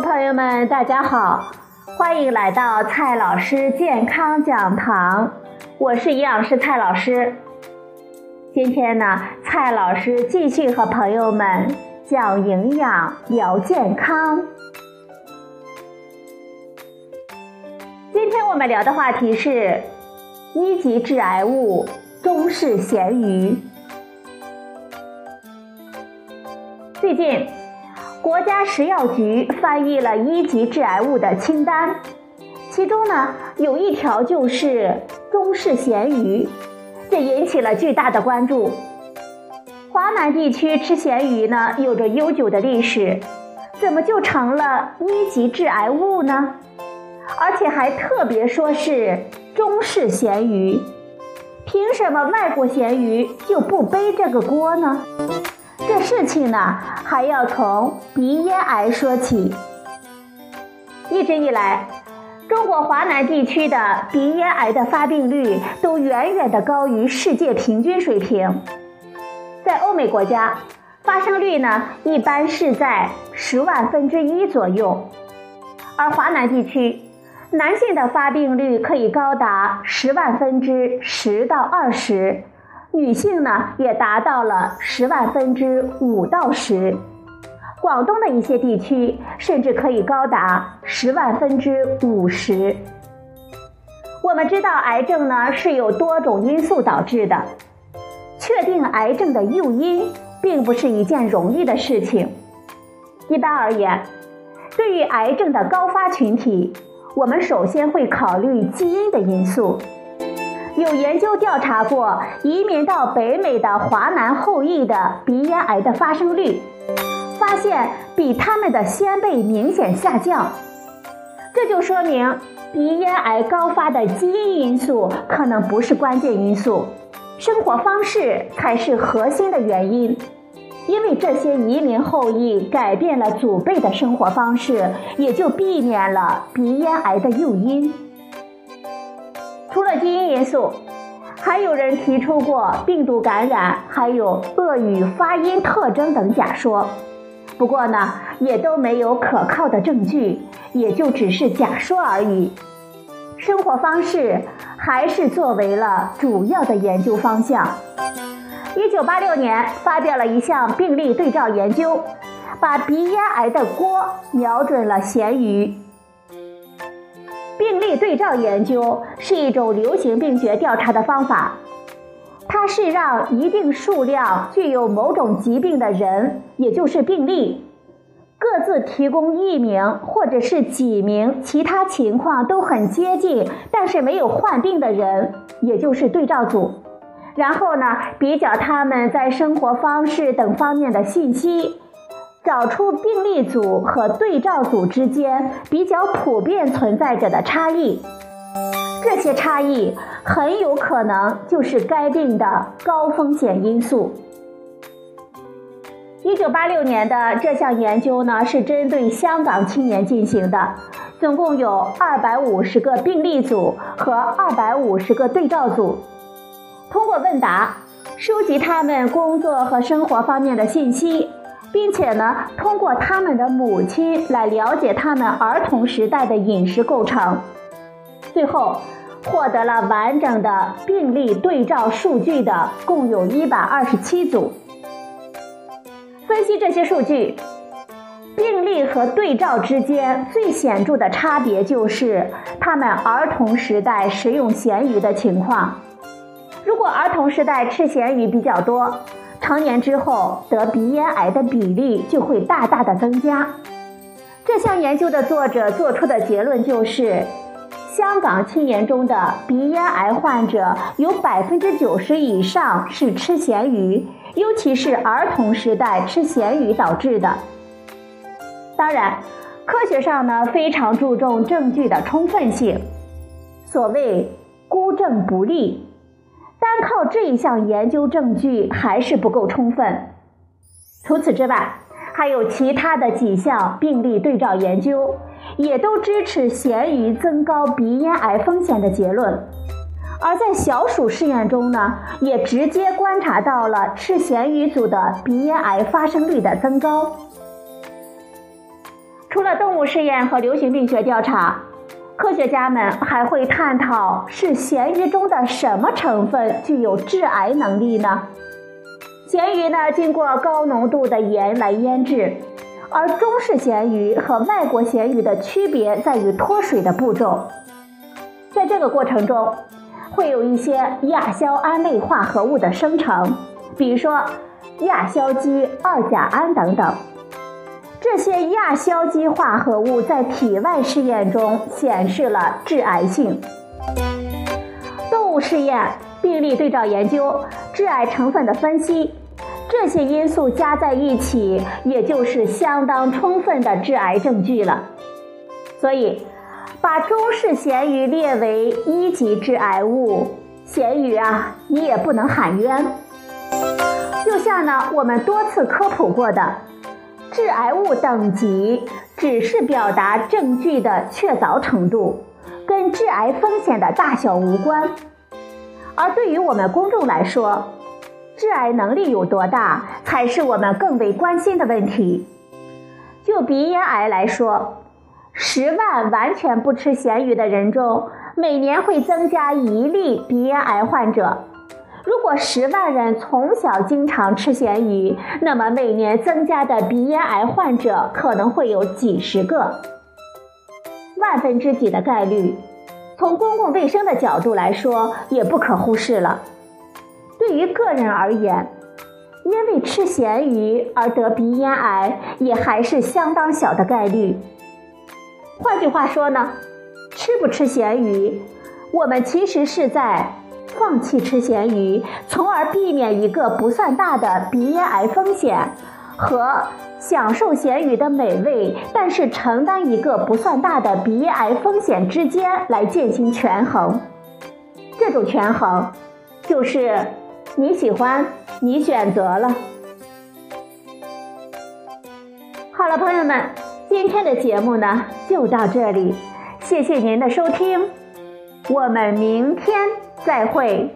朋友们，大家好，欢迎来到蔡老师健康讲堂，我是营养师蔡老师。今天呢，蔡老师继续和朋友们讲营养、聊健康。今天我们聊的话题是一级致癌物中式咸鱼。最近。国家食药局翻译了一级致癌物的清单，其中呢有一条就是中式咸鱼，这引起了巨大的关注。华南地区吃咸鱼呢有着悠久的历史，怎么就成了一级致癌物呢？而且还特别说是中式咸鱼，凭什么外国咸鱼就不背这个锅呢？这事情呢，还要从鼻咽癌说起。一直以来，中国华南地区的鼻咽癌的发病率都远远的高于世界平均水平。在欧美国家，发生率呢一般是在十万分之一左右，而华南地区，男性的发病率可以高达十万分之十到二十。女性呢也达到了十万分之五到十，广东的一些地区甚至可以高达十万分之五十。我们知道癌症呢是有多种因素导致的，确定癌症的诱因并不是一件容易的事情。一般而言，对于癌症的高发群体，我们首先会考虑基因的因素。有研究调查过移民到北美的华南后裔的鼻咽癌的发生率，发现比他们的先辈明显下降。这就说明鼻咽癌高发的基因因素可能不是关键因素，生活方式才是核心的原因。因为这些移民后裔改变了祖辈的生活方式，也就避免了鼻咽癌的诱因。除了基因因素，还有人提出过病毒感染，还有俄语发音特征等假说。不过呢，也都没有可靠的证据，也就只是假说而已。生活方式还是作为了主要的研究方向。一九八六年发表了一项病例对照研究，把鼻咽癌的锅瞄准了咸鱼。病例对照研究是一种流行病学调查的方法，它是让一定数量具有某种疾病的人，也就是病例，各自提供一名或者是几名其他情况都很接近，但是没有患病的人，也就是对照组，然后呢，比较他们在生活方式等方面的信息。找出病例组和对照组之间比较普遍存在着的差异，这些差异很有可能就是该病的高风险因素。一九八六年的这项研究呢，是针对香港青年进行的，总共有二百五十个病例组和二百五十个对照组，通过问答收集他们工作和生活方面的信息。并且呢，通过他们的母亲来了解他们儿童时代的饮食构成，最后获得了完整的病例对照数据的共有一百二十七组。分析这些数据，病例和对照之间最显著的差别就是他们儿童时代食用咸鱼的情况。如果儿童时代吃咸鱼比较多，成年之后得鼻咽癌的比例就会大大的增加。这项研究的作者做出的结论就是，香港青年中的鼻咽癌患者有百分之九十以上是吃咸鱼，尤其是儿童时代吃咸鱼导致的。当然，科学上呢非常注重证据的充分性，所谓孤证不立。单靠这一项研究证据还是不够充分。除此之外，还有其他的几项病例对照研究，也都支持咸鱼增高鼻咽癌风险的结论。而在小鼠试验中呢，也直接观察到了吃咸鱼组的鼻咽癌发生率的增高。除了动物试验和流行病学调查，科学家们还会探讨是咸鱼中的什么成分具有致癌能力呢？咸鱼呢，经过高浓度的盐来腌制，而中式咸鱼和外国咸鱼的区别在于脱水的步骤，在这个过程中，会有一些亚硝胺类化合物的生成，比如说亚硝基二甲胺等等。这些亚硝基化合物在体外试验中显示了致癌性。动物试验、病例对照研究、致癌成分的分析，这些因素加在一起，也就是相当充分的致癌证据了。所以，把中式咸鱼列为一级致癌物，咸鱼啊，你也不能喊冤。就像呢，我们多次科普过的。致癌物等级只是表达证据的确凿程度，跟致癌风险的大小无关。而对于我们公众来说，致癌能力有多大，才是我们更为关心的问题。就鼻咽癌来说，十万完全不吃咸鱼的人中，每年会增加一例鼻咽癌患者。如果十万人从小经常吃咸鱼，那么每年增加的鼻咽癌患者可能会有几十个，万分之几的概率。从公共卫生的角度来说，也不可忽视了。对于个人而言，因为吃咸鱼而得鼻咽癌，也还是相当小的概率。换句话说呢，吃不吃咸鱼，我们其实是在。放弃吃咸鱼，从而避免一个不算大的鼻咽癌风险，和享受咸鱼的美味，但是承担一个不算大的鼻咽癌风险之间来进行权衡。这种权衡，就是你喜欢，你选择了。好了，朋友们，今天的节目呢就到这里，谢谢您的收听，我们明天。再会。